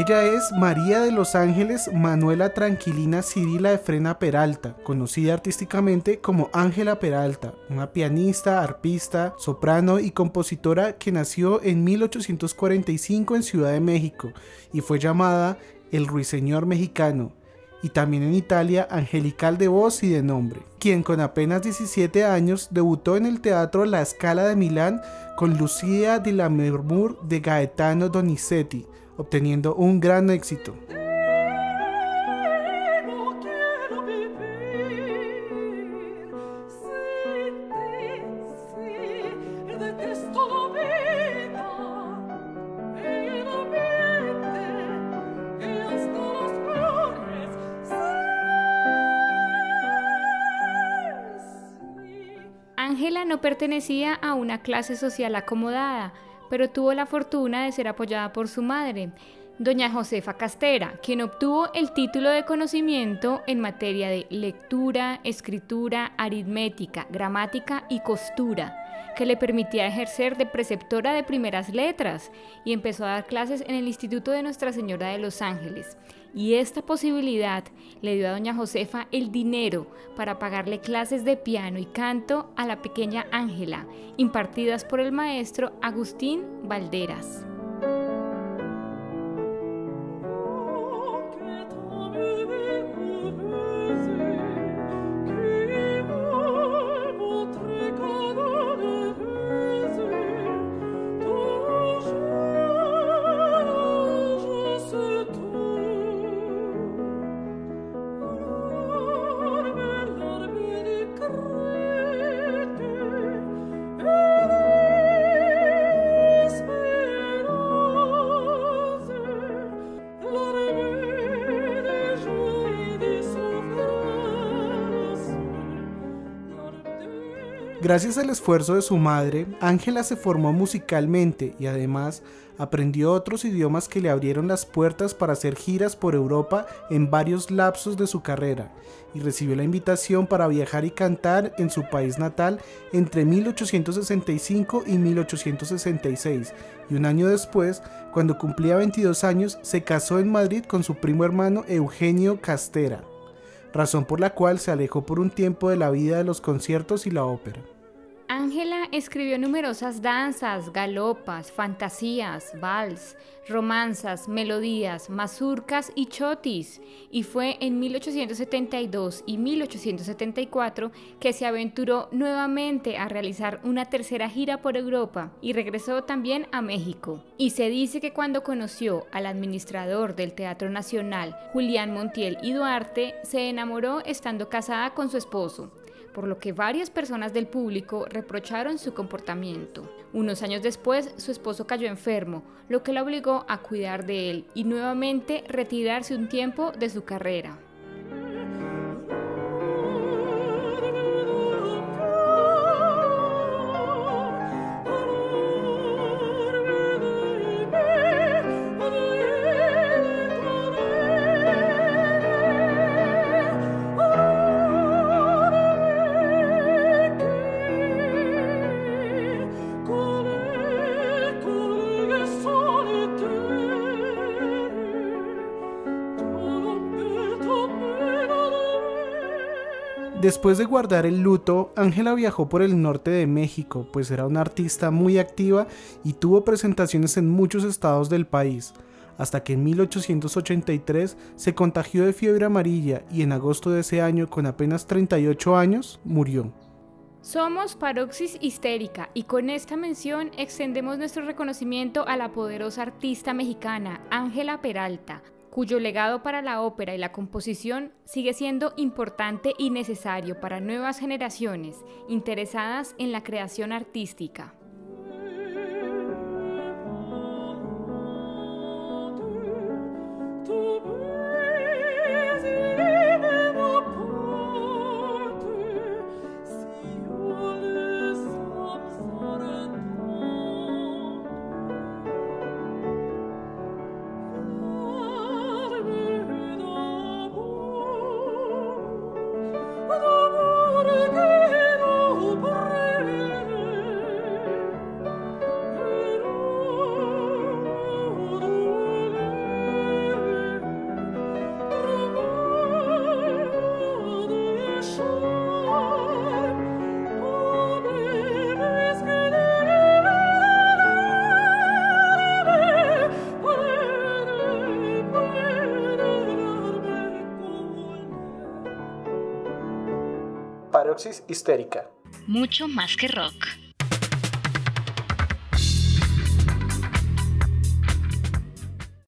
Ella es María de los Ángeles Manuela Tranquilina Cirila de Frena Peralta, conocida artísticamente como Ángela Peralta, una pianista, arpista, soprano y compositora que nació en 1845 en Ciudad de México y fue llamada el Ruiseñor Mexicano, y también en Italia angelical de voz y de nombre, quien con apenas 17 años debutó en el teatro La Scala de Milán con Lucia di la Mermur de Gaetano Donizetti, obteniendo un gran éxito. Ángela no pertenecía a una clase social acomodada, pero tuvo la fortuna de ser apoyada por su madre, doña Josefa Castera, quien obtuvo el título de conocimiento en materia de lectura, escritura, aritmética, gramática y costura, que le permitía ejercer de preceptora de primeras letras y empezó a dar clases en el Instituto de Nuestra Señora de los Ángeles. Y esta posibilidad le dio a doña Josefa el dinero para pagarle clases de piano y canto a la pequeña Ángela, impartidas por el maestro Agustín Valderas. Gracias al esfuerzo de su madre, Ángela se formó musicalmente y además aprendió otros idiomas que le abrieron las puertas para hacer giras por Europa en varios lapsos de su carrera y recibió la invitación para viajar y cantar en su país natal entre 1865 y 1866 y un año después, cuando cumplía 22 años, se casó en Madrid con su primo hermano Eugenio Castera razón por la cual se alejó por un tiempo de la vida de los conciertos y la ópera. Ángela escribió numerosas danzas, galopas, fantasías, vals, romanzas, melodías, mazurcas y chotis, y fue en 1872 y 1874 que se aventuró nuevamente a realizar una tercera gira por Europa y regresó también a México. Y se dice que cuando conoció al administrador del Teatro Nacional, Julián Montiel y Duarte, se enamoró estando casada con su esposo por lo que varias personas del público reprocharon su comportamiento. Unos años después, su esposo cayó enfermo, lo que la obligó a cuidar de él y nuevamente retirarse un tiempo de su carrera. Después de guardar el luto, Ángela viajó por el norte de México, pues era una artista muy activa y tuvo presentaciones en muchos estados del país, hasta que en 1883 se contagió de fiebre amarilla y en agosto de ese año, con apenas 38 años, murió. Somos Paroxis Histérica y con esta mención extendemos nuestro reconocimiento a la poderosa artista mexicana Ángela Peralta, cuyo legado para la ópera y la composición sigue siendo importante y necesario para nuevas generaciones interesadas en la creación artística. Mucho más que rock.